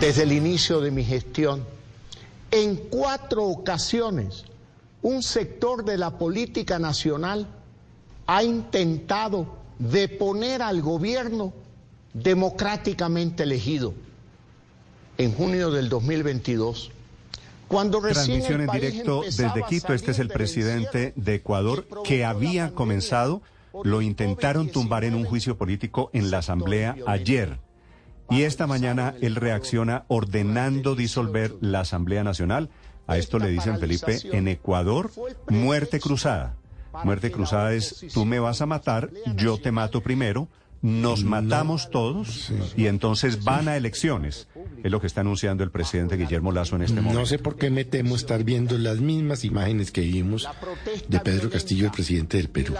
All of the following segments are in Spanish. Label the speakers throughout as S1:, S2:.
S1: desde el inicio de mi gestión. En cuatro ocasiones, un sector de la política nacional ha intentado deponer al gobierno democráticamente elegido. En junio del 2022, cuando
S2: Transmisión en directo desde Quito. Este es el presidente de Ecuador
S1: que
S2: había comenzado lo intentaron tumbar en un
S1: COVID-19
S2: juicio político en la Asamblea ayer. Y esta mañana él reacciona ordenando disolver la Asamblea Nacional. A esto le dicen, Felipe, en Ecuador, muerte cruzada. Muerte cruzada es, tú me vas a matar, yo te mato primero, nos matamos todos y entonces van a elecciones. Es lo que está anunciando el presidente Guillermo Lazo en este momento.
S3: No sé por qué me temo estar viendo las mismas imágenes que vimos de Pedro Castillo, el presidente del Perú.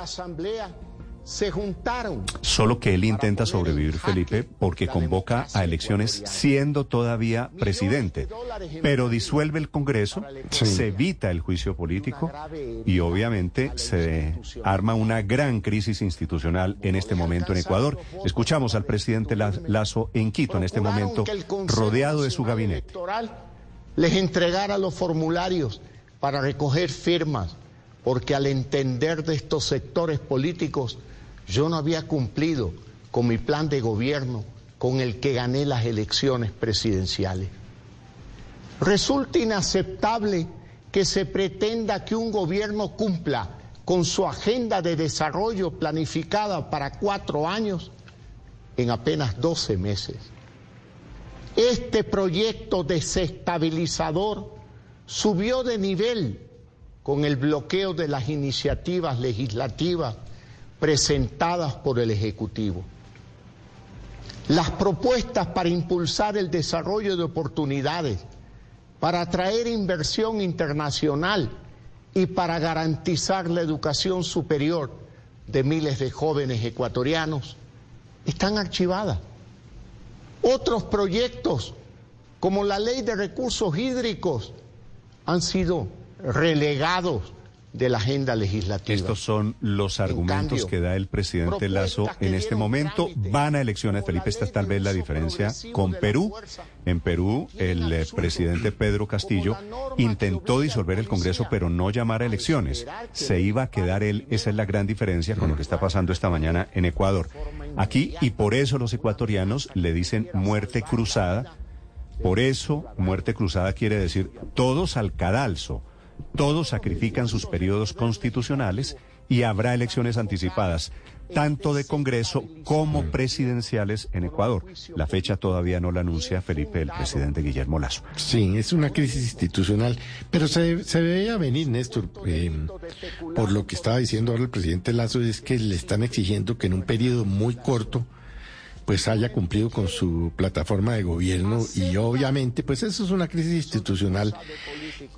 S1: Se juntaron.
S2: Solo que él intenta sobrevivir, Felipe, porque convoca a elecciones siendo todavía presidente. Pero disuelve el Congreso,
S3: Sí.
S2: se evita el juicio político y obviamente se arma una gran crisis institucional en este momento en Ecuador. Escuchamos al presidente La- Lazo en Quito en este momento, rodeado de su gabinete.
S1: Les entregara los formularios para recoger firmas, porque al entender de estos sectores políticos, yo no había cumplido con mi plan de gobierno con el que gané las elecciones presidenciales. Resulta inaceptable que se pretenda que un gobierno cumpla con su agenda de desarrollo planificada para cuatro años en apenas 12 meses. Este proyecto desestabilizador subió de nivel con el bloqueo de las iniciativas legislativas presentadas por el Ejecutivo. Las propuestas para impulsar el desarrollo de oportunidades, para atraer inversión internacional y para garantizar la educación superior de miles de jóvenes ecuatorianos están archivadas. Otros proyectos, como la ley de recursos hídricos, han sido relegados de la agenda legislativa.
S2: Estos son los argumentos
S1: cambio,
S2: que da el presidente Lazo en este momento. Van a elecciones, Felipe, esta es tal vez la diferencia con Perú. En Perú, el eh, presidente Pedro Castillo intentó disolver el Congreso, pero no llamar a elecciones. Se iba a quedar él, esa es la gran diferencia con lo que está pasando esta mañana en Ecuador. Aquí, y por eso los ecuatorianos le dicen muerte cruzada. Por eso, muerte cruzada quiere decir todos al cadalso. Todos sacrifican sus periodos constitucionales y habrá elecciones anticipadas, tanto de Congreso como presidenciales en Ecuador. La fecha todavía no la anuncia Felipe, el presidente Guillermo Lazo.
S3: Sí, es una crisis institucional, pero se, se veía venir, Néstor, eh, por lo que estaba diciendo ahora el presidente Lazo, es que le están exigiendo que en un periodo muy corto pues haya cumplido con su plataforma de gobierno y obviamente pues eso es una crisis institucional.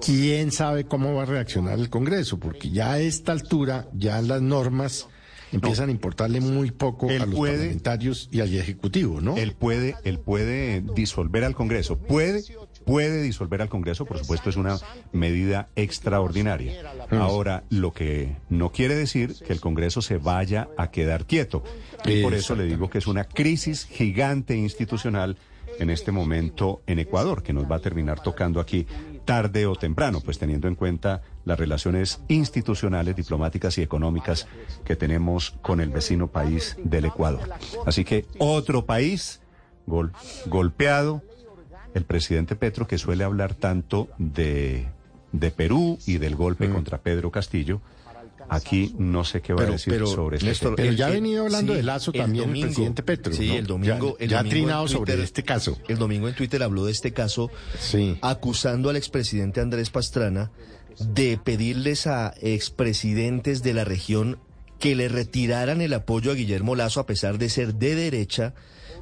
S3: ¿Quién sabe cómo va a reaccionar el Congreso? Porque ya a esta altura ya las normas empiezan a importarle muy poco
S2: Él
S3: a los
S2: puede-
S3: parlamentarios y al Ejecutivo, ¿no?
S2: Él puede, él puede disolver al Congreso, puede, puede disolver al Congreso, por supuesto es una medida extraordinaria. Ahora, lo que no quiere decir que el Congreso se vaya a quedar quieto. Y por eso le digo que es una crisis gigante institucional en este momento en Ecuador, que nos va a terminar tocando aquí tarde o temprano, pues teniendo en cuenta las relaciones institucionales, diplomáticas y económicas que tenemos con el vecino país del Ecuador. Así que otro país gol- golpeado, el presidente Petro, que suele hablar tanto de, de Perú y del golpe contra Pedro Castillo, aquí no sé qué va a decir
S4: pero,
S2: sobre este
S4: Néstor.
S3: Pero ya ha venido hablando
S4: sí,
S3: de Lazo
S4: el
S3: también
S4: domingo-
S3: el presidente Petro.
S4: Sí,
S3: ¿no?
S4: el domingo.
S3: Ya,
S4: el
S3: ya ha
S4: domingo
S3: trinado sobre
S4: Twitter-
S3: este caso.
S4: El domingo en Twitter habló de este caso,
S3: Sí.
S4: acusando al expresidente Andrés Pastrana de pedirles a expresidentes de la región que le retiraran el apoyo a Guillermo Lazo a pesar de ser de derecha,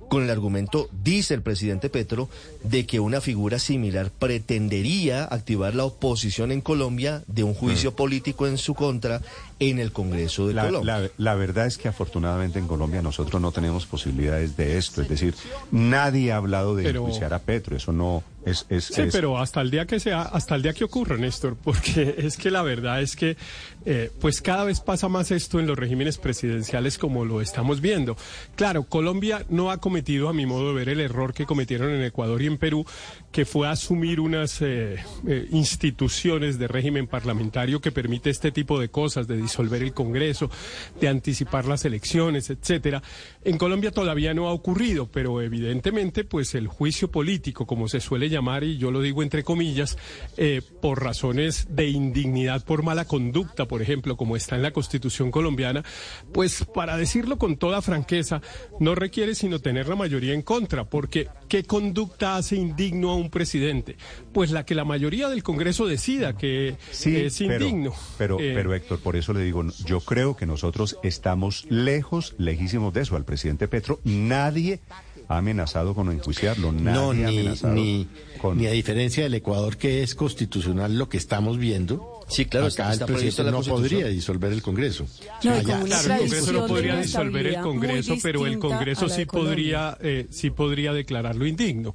S4: con el argumento, dice el presidente Petro, de que una figura similar pretendería activar la oposición en Colombia de un juicio político en su contra en el Congreso de
S2: la,
S4: Colombia.
S2: La, verdad es que afortunadamente en Colombia nosotros no tenemos posibilidades de esto. Es decir, nadie ha hablado de
S5: Pero-
S2: enjuiciar a Petro. Eso no es... es,
S5: Sí,
S2: es-
S5: pero hasta el día que sea, hasta el día que ocurra, Néstor, porque es que la verdad es que, eh, pues cada vez pasa más esto en los regímenes presidenciales como lo estamos viendo. Claro, Colombia no ha cometido, a mi modo de ver, el error que cometieron en Ecuador y en Perú, que fue asumir unas eh, eh, instituciones de régimen parlamentario que permite este tipo de cosas, de disolver el Congreso, de anticipar las elecciones, etcétera. En Colombia todavía no ha ocurrido, pero evidentemente, pues el juicio político, como se suele llamar, y yo lo digo entre comillas, eh, por razones de indignidad por mala conducta, por ejemplo, como está en la Constitución colombiana, pues para decirlo con toda franqueza, no requiere sino tener la mayoría en contra, porque ¿qué conducta hace indigno a un presidente? Pues la que la mayoría del Congreso decida que
S2: Sí,
S5: es indigno.
S2: Pero,
S5: Eh,
S2: pero Héctor, por eso le digo, yo creo que nosotros estamos lejos, lejísimos de eso. Al presidente Petro nadie ha amenazado con enjuiciarlo, nadie
S3: No,
S2: ha
S3: ni,
S2: amenazado
S3: ni,
S2: con...
S3: ni a diferencia del Ecuador, que es constitucional lo que estamos viendo.
S4: Sí, claro,
S3: acá
S4: está
S3: el presidente no podría disolver el Congreso.
S6: No,
S3: Allá.
S5: Claro, el Congreso no podría disolver el Congreso, pero el Congreso sí podría, eh, sí podría declararlo indigno.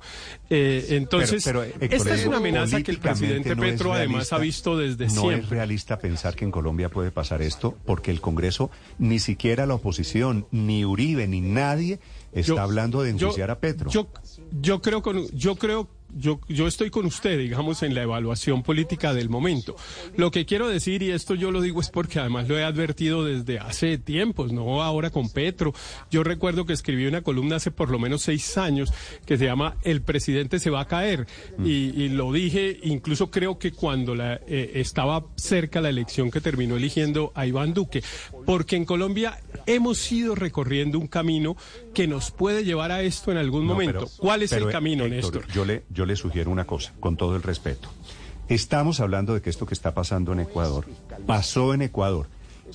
S5: Eh, entonces,
S2: Pero- pero, Héctor,
S5: esta es una amenaza que el presidente
S2: no
S5: Petro además
S2: realista.
S5: ha visto desde
S2: no
S5: siempre.
S2: es realista pensar que en Colombia puede pasar esto, porque el Congreso, ni siquiera la oposición, ni Uribe, ni nadie está
S5: Yo-
S2: hablando de
S5: yo-
S2: enjuiciar a Petro.
S5: Yo, yo creo con, yo creo yo, yo estoy con usted, digamos, en la evaluación política del momento. Lo que quiero decir, y esto yo lo digo es porque además lo he advertido desde hace tiempos, no ahora con Petro. Yo recuerdo que escribí una columna hace por lo menos seis años que se llama El presidente se va a caer.
S2: Mm.
S5: Y, y lo dije, incluso creo que cuando la, eh, estaba cerca la elección que terminó eligiendo a Iván Duque. Porque en Colombia hemos ido recorriendo un camino que nos puede llevar a esto en algún
S2: No,
S5: momento.
S2: pero-
S5: ¿Cuál es
S2: pero,
S5: el camino,
S2: Héctor,
S5: Néstor?
S2: Yo le, yo le sugiero una cosa, con todo el respeto. Estamos hablando de que esto que está pasando en Ecuador pasó en Ecuador.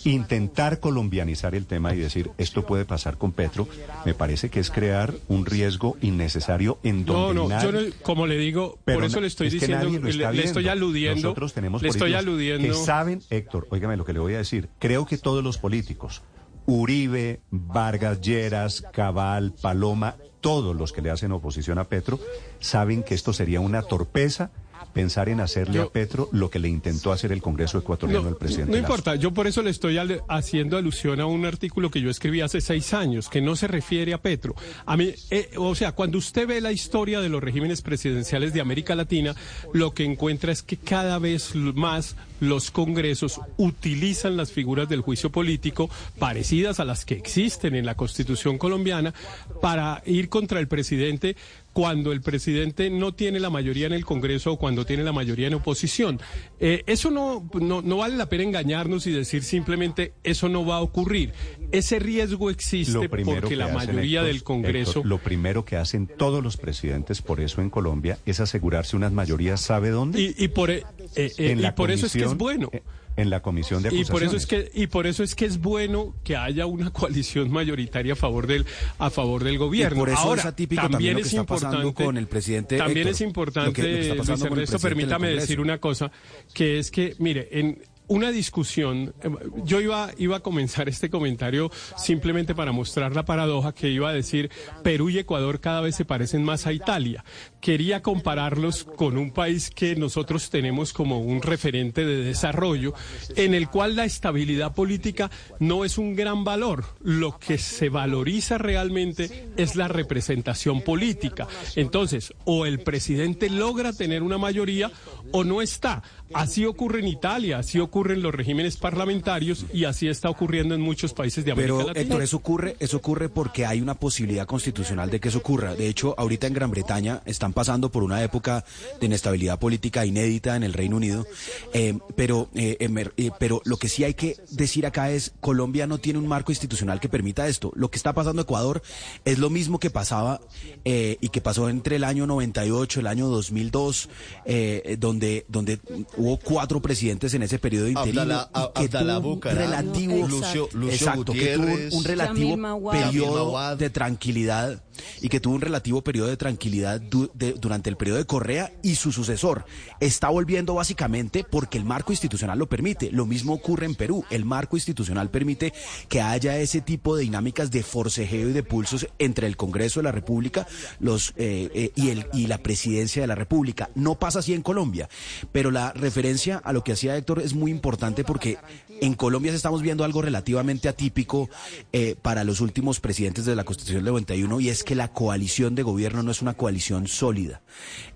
S2: Intentar colombianizar el tema y decir esto puede pasar con Petro, me parece que es crear un riesgo innecesario en
S5: No,
S2: donde
S5: no,
S2: nadie-
S5: yo no- como le digo, por eso le estoy
S2: es que
S5: diciendo,
S2: nadie lo
S5: le, estoy aludiendo,
S2: Nosotros tenemos
S5: le estoy
S2: políticos
S5: aludiendo.
S2: que saben, Héctor, óigame lo que le voy a decir. Creo que todos los políticos, Uribe, Vargas, Lleras, Cabal, Paloma, todos los que le hacen oposición a Petro, saben que esto sería una torpeza pensar en hacerle
S5: Yo-
S2: a Petro lo que le intentó hacer el Congreso ecuatoriano al presidente.
S5: no
S2: Lazo.
S5: importa, yo por eso le estoy al- haciendo alusión a un artículo que yo escribí hace seis años, que no se refiere a Petro. A mí, eh, o sea, cuando usted ve la historia de los regímenes presidenciales de América Latina, lo que encuentra es que cada vez más los congresos utilizan las figuras del juicio político parecidas a las que existen en la Constitución colombiana para ir contra el presidente cuando el presidente no tiene la mayoría en el Congreso o cuando tiene la mayoría en oposición. Eh, eso no, no, no vale la pena engañarnos y decir simplemente eso no va a ocurrir. Ese riesgo existe porque
S2: que
S5: la mayoría
S2: Héctor,
S5: del Congreso...
S2: Héctor, lo primero que hacen todos los presidentes, por eso en Colombia, es asegurarse unas mayorías, ¿sabe dónde?
S5: y, y por, eh, eh, y por eso es que es bueno.
S2: En la comisión de
S5: Y
S2: acusaciones.
S5: por eso es que y por eso es que es bueno que haya una coalición mayoritaria a favor del a favor del gobierno.
S7: Y por eso
S5: Ahora,
S7: es atípico
S5: también,
S7: también lo que
S5: es
S7: está pasando con el presidente
S5: También
S7: Héctor,
S5: es
S7: lo
S5: importante,
S7: que- lo que está
S5: Luis Ernesto, permítame decir una cosa, que es que mire, en una discusión, eh, yo iba, iba a comenzar este comentario simplemente para mostrar la paradoja que iba a decir Perú y Ecuador cada vez se parecen más a Italia. Quería compararlos con un país que nosotros tenemos como un referente de desarrollo, en el cual la estabilidad política no es un gran valor. Lo que se valoriza realmente es la representación política. Entonces, o el presidente logra tener una mayoría o no está. Así ocurre en Italia, así ocurre en los regímenes parlamentarios y así está ocurriendo en muchos países de América
S7: Pero
S5: Latina.
S7: Héctor, eso ocurre, eso ocurre porque hay una posibilidad constitucional de que eso ocurra. De hecho, ahorita en Gran Bretaña están pasando por una época de inestabilidad política inédita en el Reino Unido. Eh, pero, eh, eh, pero lo que sí hay que decir acá es Colombia no tiene un marco institucional que permita esto. Lo que está pasando en Ecuador es lo mismo que pasaba eh, y que pasó entre el año 98 y el año 2002, eh, donde donde hubo cuatro presidentes en ese periodo interino
S4: Abdala-
S7: que
S4: Abdala
S7: tuvo un relativo
S4: Lucio- Lucio
S7: exacto, que tuvo un relativo periodo de tranquilidad y que tuvo un relativo periodo de tranquilidad du- de- durante el periodo de Correa y su sucesor está volviendo básicamente porque el marco institucional lo permite. Lo mismo ocurre en Perú. El marco institucional permite que haya ese tipo de dinámicas de forcejeo y de pulsos entre el Congreso de la República los, eh, eh, y, el, y la presidencia de la República. No pasa así en Colombia, pero la referencia a lo que hacía Héctor es muy importante porque en Colombia estamos viendo algo relativamente atípico eh, para los últimos presidentes de la Constitución del 91 y es que la coalición de gobierno no es una coalición sólida.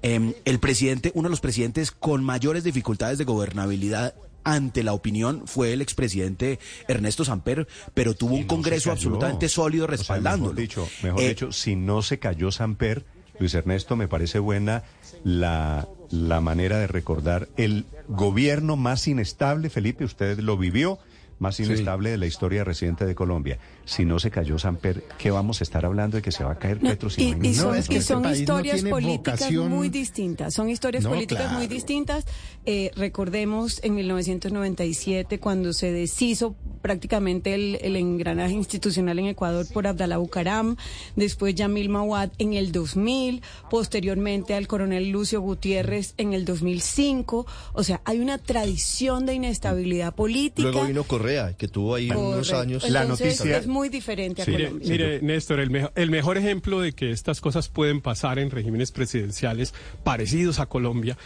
S7: Em, el presidente, uno de los presidentes con mayores dificultades de gobernabilidad ante la opinión fue el expresidente Ernesto Samper, pero tuvo un
S2: no
S7: Congreso absolutamente sólido
S2: O sea,
S7: respaldándolo.
S2: mejor dicho, mejor
S7: Eh,
S2: dicho, si no se cayó Samper, Luis Ernesto, me parece buena la, la manera de recordar el gobierno más inestable, Felipe, usted lo vivió, más inestable de la historia reciente de Colombia. Si no se cayó Samper, ¿qué vamos a estar hablando de que se va a caer
S6: No,
S2: Petro? si
S6: y,
S2: no hay
S6: y son,
S3: es que
S6: y
S3: este
S6: son historias políticas
S3: vocación-
S6: muy distintas. Son historias
S3: No,
S6: políticas muy
S3: claro.
S6: distintas. Eh, recordemos en 1997 cuando se deshizo prácticamente el, el engranaje institucional en Ecuador por Abdalá Bucaram, después Yamil Mawad en el 2000, posteriormente al coronel Lucio Gutiérrez en el 2005. O sea, hay una tradición de inestabilidad política.
S4: Luego vino Correa, que tuvo ahí unos años.
S2: La noticia-
S6: es muy diferente a
S2: Sí.
S5: Mire,
S6: Colombia.
S5: mire, Néstor, el, mejo- el mejor ejemplo de que estas cosas pueden pasar en regímenes presidenciales parecidos a Colombia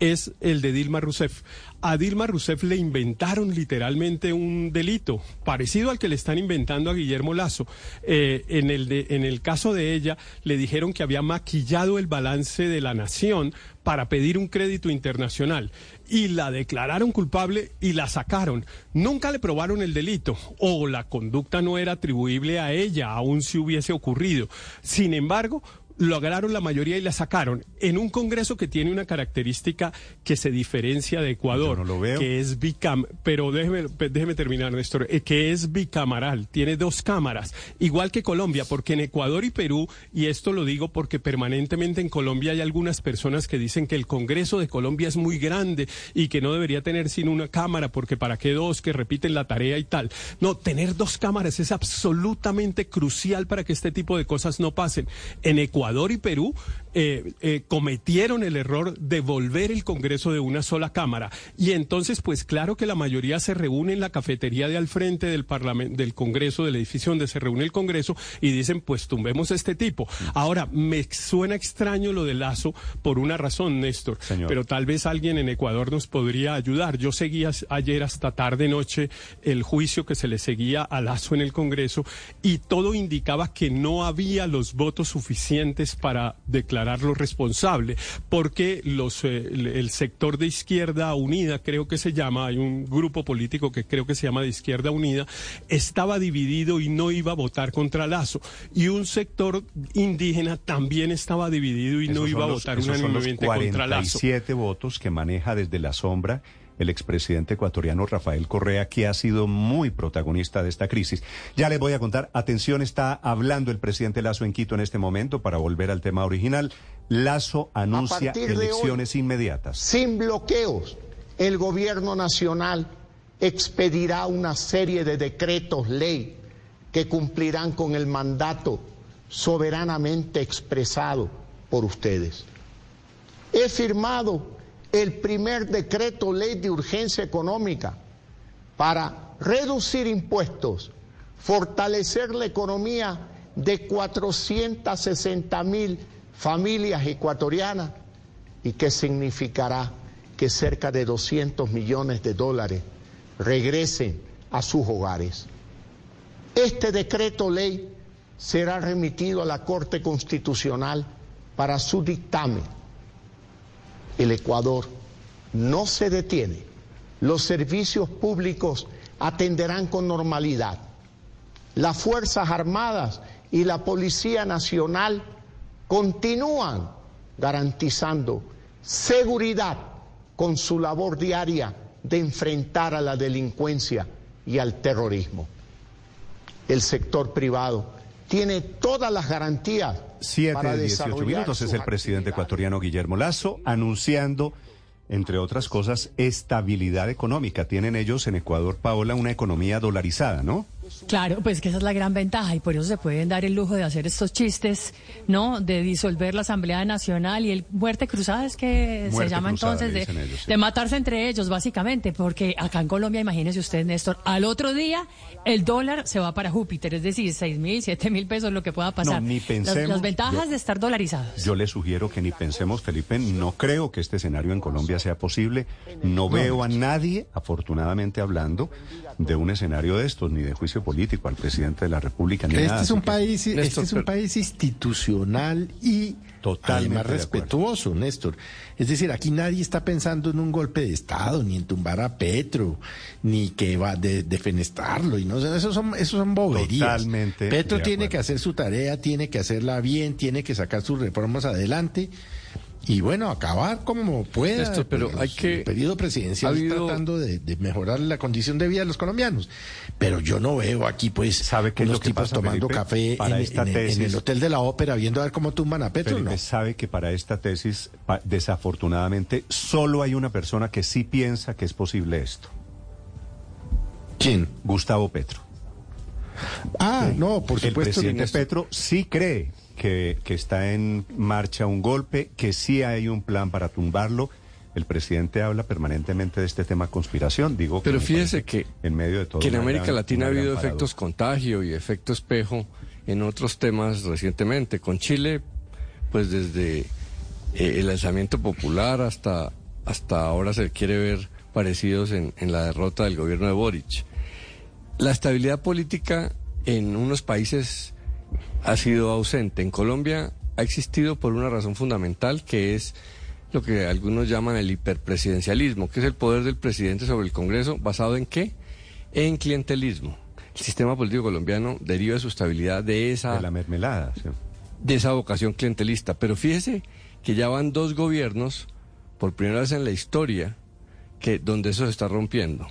S5: es el de Dilma Rousseff. A Dilma Rousseff le inventaron literalmente un delito parecido al que le están inventando a Guillermo Lazo. Eh, en, el en el caso de ella, le dijeron que había maquillado el balance de la nación para pedir un crédito internacional y la declararon culpable y la sacaron. Nunca le probaron el delito o la conducta no era atribuible a ella, aun si hubiese ocurrido. Sin embargo, lograron la mayoría y la sacaron en un Congreso que tiene una característica que se diferencia de Ecuador,
S2: Yo no lo veo.
S5: que es bicam, pero déjeme, déjeme terminar, Néstor, eh, que es bicamaral, tiene dos cámaras, igual que Colombia, porque en Ecuador y Perú, y esto lo digo porque permanentemente en Colombia hay algunas personas que dicen que el Congreso de Colombia es muy grande y que no debería tener sino una cámara, porque para qué dos que repiten la tarea y tal. No, tener dos cámaras es absolutamente crucial para que este tipo de cosas no pasen. En Ecuador y Perú eh, eh, cometieron el error de volver el Congreso de una sola cámara. Y entonces, pues claro que la mayoría se reúne en la cafetería de al frente del Parlamento, del Congreso, del edificio donde se reúne el Congreso, y dicen, pues tumbemos a este tipo. Ahora, me suena extraño lo de Lazo por una razón, Néstor.
S2: Señor.
S5: Pero tal vez alguien en Ecuador nos podría ayudar. Yo seguía ayer hasta tarde noche el juicio que se le seguía a Lazo en el Congreso y todo indicaba que no había los votos suficientes para declararlo responsable, porque los eh, el, sector de Izquierda Unida, creo que se llama, hay un grupo político que creo que se llama de Izquierda Unida, estaba dividido y no iba a votar contra Lazo. Y un sector indígena también estaba dividido y no
S2: Esos
S5: iba a votar unánimemente contra Lazo.
S2: 47 votos que maneja desde la sombra el expresidente ecuatoriano Rafael Correa, que ha sido muy protagonista de esta crisis. Ya les voy a contar, atención, está hablando el presidente Lazo en Quito en este momento para volver al tema original. Lazo anuncia
S1: hoy,
S2: elecciones inmediatas.
S1: Sin bloqueos, el gobierno nacional expedirá una serie de decretos ley que cumplirán con el mandato soberanamente expresado por ustedes. He firmado el primer decreto ley de urgencia económica para reducir impuestos, fortalecer la economía de 460 mil familias ecuatorianas y que significará que cerca de 200 millones de dólares regresen a sus hogares. Este decreto ley será remitido a la Corte Constitucional para su dictamen. El Ecuador no se detiene. Los servicios públicos atenderán con normalidad. Las Fuerzas Armadas y la Policía Nacional continúan garantizando seguridad con su labor diaria de enfrentar a la delincuencia y al terrorismo. El sector privado tiene todas las garantías
S2: 7
S1: para
S2: de 18
S1: desarrollar
S2: minutos es el presidente ecuatoriano Guillermo Lazo anunciando entre otras cosas, estabilidad económica. Tienen ellos en Ecuador, Paola, una economía dolarizada, ¿no?
S8: Claro, pues que esa es la gran ventaja y por eso se pueden dar el lujo de hacer estos chistes, ¿no? De disolver la Asamblea Nacional y el muerte cruzada es que se llama entonces de, de, matarse entre ellos, básicamente, porque acá en Colombia, imagínese usted, Néstor, al otro día el dólar se va para Júpiter, es decir, seis mil, siete mil pesos, lo que pueda pasar.
S2: No, ni pensemos,
S8: las, ventajas de estar dolarizados.
S2: Yo le sugiero que ni pensemos, Felipe, no creo que este escenario en Colombia sea posible. No veo a nadie, afortunadamente hablando, de un escenario de estos, ni de juicio político al presidente de la República, ni
S3: este
S2: nada.
S3: Es un país, este es un país institucional y totalmente más respetuoso, Néstor. Es decir, aquí nadie está pensando en un golpe de Estado, ni en tumbar a Petro, ni que va de defenestarlo. Y no, eso son, eso son boberías.
S2: Totalmente.
S3: Petro tiene que hacer su tarea, tiene que hacerla bien, tiene que sacar sus reformas adelante y bueno, acabar como pueda.
S9: Esto, pero hay que.
S3: El periodo presidencial tratando de, mejorar la condición de vida de los colombianos. Pero yo no veo aquí, pues,
S2: ¿Sabe que
S3: los
S2: lo que
S3: tipos
S2: pasa,
S3: tomando
S2: Felipe?
S3: café
S2: Para
S3: en,
S2: esta
S3: en el- en el hotel de la ópera, viendo a ver cómo tumban a Petro.
S2: Felipe
S3: No.
S2: sabe que para esta tesis, desafortunadamente, solo hay una persona que sí piensa que es posible esto.
S3: ¿Quién?
S2: Gustavo Petro.
S3: Ah, no, por
S2: El
S3: supuesto.
S2: presidente
S3: Néstor.
S2: Petro sí cree que, que está en marcha un golpe, que sí hay un plan para tumbarlo. El presidente habla permanentemente de este tema conspiración, digo.
S9: Pero fíjese que,
S2: en medio de todo
S9: que en América
S2: gran-
S9: Latina ha habido efectos contagio y efecto espejo en otros temas recientemente. Con Chile, pues desde eh, el lanzamiento popular hasta, hasta ahora se quiere ver parecidos en, en la derrota del gobierno de Boric. La estabilidad política en unos países ha sido ausente. En Colombia ha existido por una razón fundamental que es lo que algunos llaman el hiperpresidencialismo, que es el poder del presidente sobre el Congreso, basado en qué? En clientelismo. El sistema político colombiano deriva de su estabilidad de esa,
S2: De la mermelada. sí.
S9: de esa vocación clientelista. Pero fíjese que ya van dos gobiernos, por primera vez en la historia, que donde eso se está rompiendo.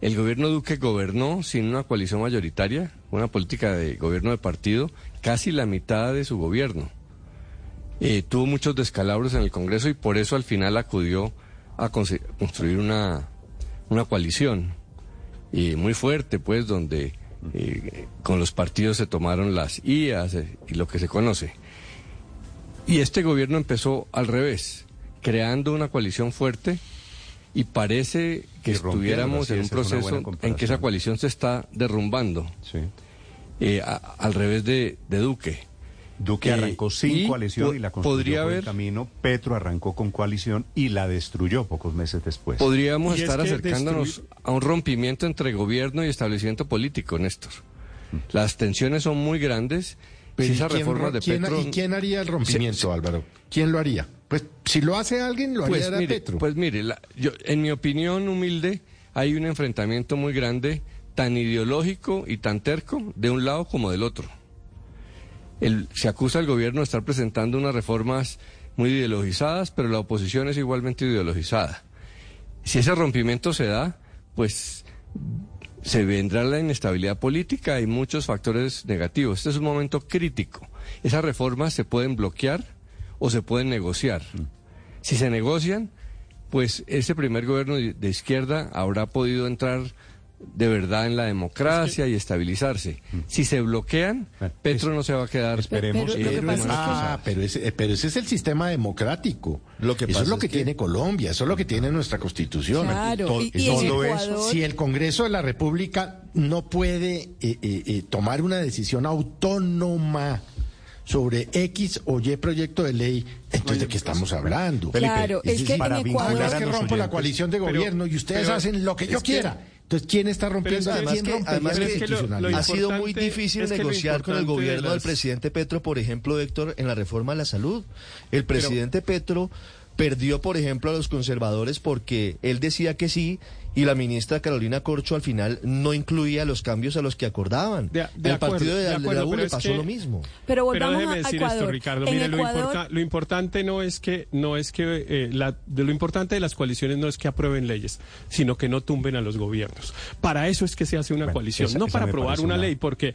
S9: El gobierno Duque gobernó sin una coalición mayoritaria, una política de gobierno de partido, casi la mitad de su gobierno. Eh, tuvo muchos descalabros en el Congreso y por eso al final acudió a construir una, una coalición y muy fuerte, pues, donde eh, con los partidos se tomaron las IAS eh, y lo que se conoce. Y este gobierno empezó al revés, creando una coalición fuerte y parece que
S2: Y
S9: estuviéramos
S2: sí,
S9: en un proceso en que esa coalición se está derrumbando,
S2: Sí.
S9: eh, a- al revés de, de Duque.
S2: Duque
S9: Eh,
S2: arrancó sin
S9: y
S2: coalición y la construyó
S9: podría
S2: por el
S9: haber-
S2: camino. Petro arrancó con coalición y la destruyó pocos meses después.
S9: Podríamos
S5: Y es
S9: estar
S5: que
S9: acercándonos
S5: destruir-
S9: a un rompimiento entre gobierno y establecimiento político, Néstor. Las tensiones son muy grandes.
S3: Pero
S9: si
S3: ¿y
S9: esas
S3: quién
S9: reformas
S3: ro-
S9: de
S3: quién-
S9: Petro...
S3: ¿Y quién haría el rompimiento,
S9: sí.
S3: Álvaro? ¿Quién lo haría? Pues si lo hace alguien, lo haría
S9: Pues mire,
S3: Petro.
S9: pues mire, la- yo, en mi opinión humilde, hay un enfrentamiento muy grande, tan ideológico y tan terco, de un lado como del otro. El- se acusa al gobierno de estar presentando unas reformas muy ideologizadas, pero la oposición es igualmente ideologizada. Si ese rompimiento se da, pues se vendrá la inestabilidad política y muchos factores negativos. Este es un momento crítico. Esas reformas se pueden bloquear o se pueden negociar. Si se negocian, pues ese primer gobierno de izquierda habrá podido entrar de verdad en la democracia y estabilizarse. Si se bloquean,
S2: Bueno,
S9: Petro
S2: es-
S9: no se va a quedar.
S2: esperemos
S6: Pero que
S9: eh,
S3: Ah, pero ese, pero ese es el sistema democrático.
S4: Lo que
S3: eso es lo
S4: es
S3: que, tiene Colombia, eso es lo que tiene nuestra constitución.
S6: Claro, y- y en
S3: todo
S6: Ecuador-
S3: eso, si el Congreso de la República no puede eh, eh, eh, tomar una decisión autónoma sobre X o Y proyecto de ley, entonces de qué estamos hablando.
S2: Felipe,
S6: Claro, es que
S2: para
S6: en
S2: vincular
S6: Ecuador...
S3: Es que rompo la coalición de
S5: Pero-
S3: gobierno y ustedes
S5: pero
S3: hacen lo que yo
S5: que-
S3: quiera. Entonces, ¿quién está rompiendo?
S5: Pero es
S3: ¿Quién
S4: que-
S3: rompe
S4: además que-
S5: es que lo- lo
S3: institucionalidad?
S4: Ha sido muy difícil negociar con el gobierno del
S5: las-
S4: presidente Petro, por ejemplo, Héctor, en la reforma a la salud. El presidente Petro perdió, por ejemplo, a los conservadores porque él decía que sí y la ministra Carolina Corcho al final no incluía los cambios a los que acordaban.
S5: De- de
S4: el
S5: acuerdo,
S4: partido de,
S5: de acuerdo,
S4: la U le pasó
S5: que-
S4: lo mismo.
S6: Pero
S5: déjeme
S6: a
S5: decir
S6: Ecuador.
S5: esto, Ricardo. Mire, lo,
S6: Ecuador-
S5: importa- lo importante no es que no es que eh, la- de lo importante de las coaliciones no es que aprueben leyes, sino que no tumben a los gobiernos. Para eso es que se hace una
S2: Bueno,
S5: coalición,
S2: esa-
S5: no
S2: esa
S5: para aprobar una,
S2: una-
S5: ley, porque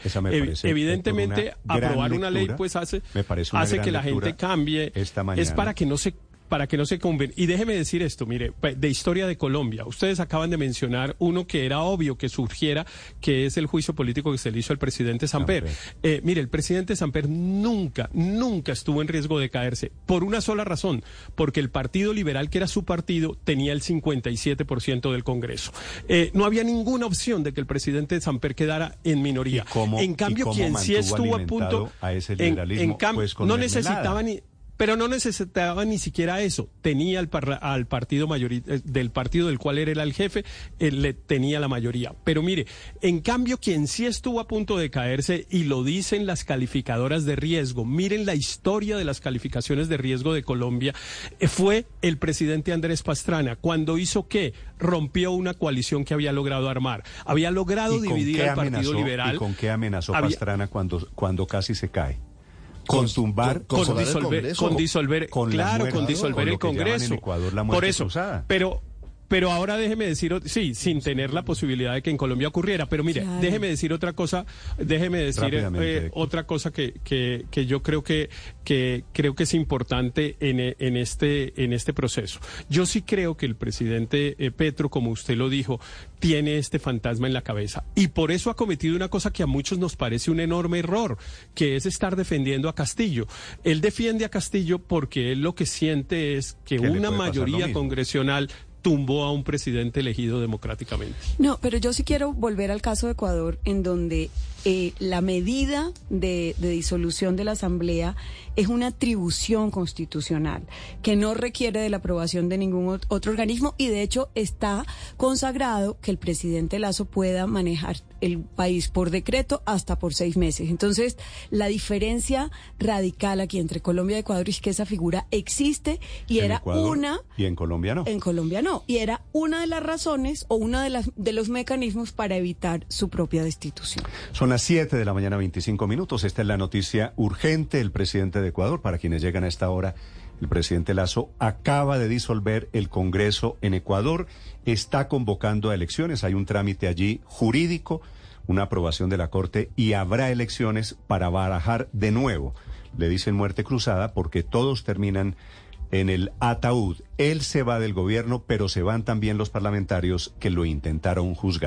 S5: evidentemente
S2: una
S5: aprobar una ley pues hace
S2: Me parece una
S5: hace
S2: gran
S5: que la gente cambie.
S2: esta
S5: Es para que no se para que no se conven. Y déjeme decir esto, mire, de historia de Colombia. Ustedes acaban de mencionar uno que era obvio que surgiera, que es el juicio político que se le hizo al presidente Samper. Eh, mire, el presidente Samper nunca, nunca estuvo en riesgo de caerse, por una sola razón, porque el Partido Liberal, que era su partido, tenía el 57% del Congreso. Eh, no había ninguna opción de que el presidente Samper quedara en minoría. en cambio, quien sí estuvo a punto...
S2: A ese liberalismo,
S5: en, cambio,
S2: pues
S5: no necesitaba ni pero no necesitaba ni siquiera eso. Tenía al, al partido eh, del partido del cual era el jefe, él le tenía la mayoría. Pero mire, en cambio, quien sí estuvo a punto de caerse, y lo dicen las calificadoras de riesgo, miren la historia de las calificaciones de riesgo de Colombia, eh, fue el presidente Andrés Pastrana. Cuando hizo qué? Rompió una coalición que había logrado armar. Había logrado dividir al Partido Liberal.
S2: ¿Y con qué amenazó Pastrana cuando, cuando casi se cae? Con tumbar,
S5: con, disolver, con disolver, claro, con disolver el Congreso. Por eso, pero pero ahora déjeme decir, sí, sin tener la posibilidad de que en Colombia ocurriera, pero mire, déjeme decir otra cosa, déjeme decir eh, otra cosa que, que, que, yo creo que, que creo que es importante en, en, este, en este proceso. Yo sí creo que el presidente eh, Petro, como usted lo dijo, tiene este fantasma en la cabeza. Y por eso ha cometido una cosa que a muchos nos parece un enorme error, que es estar defendiendo a Castillo. Él defiende a Castillo porque él lo que siente es que una mayoría congresional tumbó a un presidente elegido democráticamente.
S6: No, pero yo sí quiero volver al caso de Ecuador, en donde eh, la medida de, disolución de la Asamblea es una atribución constitucional que no requiere de la aprobación de ningún otro organismo y de hecho está consagrado que el presidente Lazo pueda manejar el país por decreto hasta por seis meses. Entonces, la diferencia radical aquí entre Colombia y Ecuador es que esa figura existe y era una...
S2: Y en Colombia no.
S6: En Colombia no. Y era una de las razones o uno de, las, de los mecanismos para evitar su propia destitución.
S2: Son las 7 de la mañana, 25 minutos. Esta es la noticia urgente. El presidente de Ecuador, para quienes llegan a esta hora, el presidente Lazo acaba de disolver el Congreso en Ecuador. Está convocando a elecciones. Hay un trámite allí jurídico, una aprobación de la Corte y habrá elecciones para barajar de nuevo. Le dicen muerte cruzada porque todos terminan en el ataúd. Él se va del gobierno, pero se van también los parlamentarios que lo intentaron juzgar.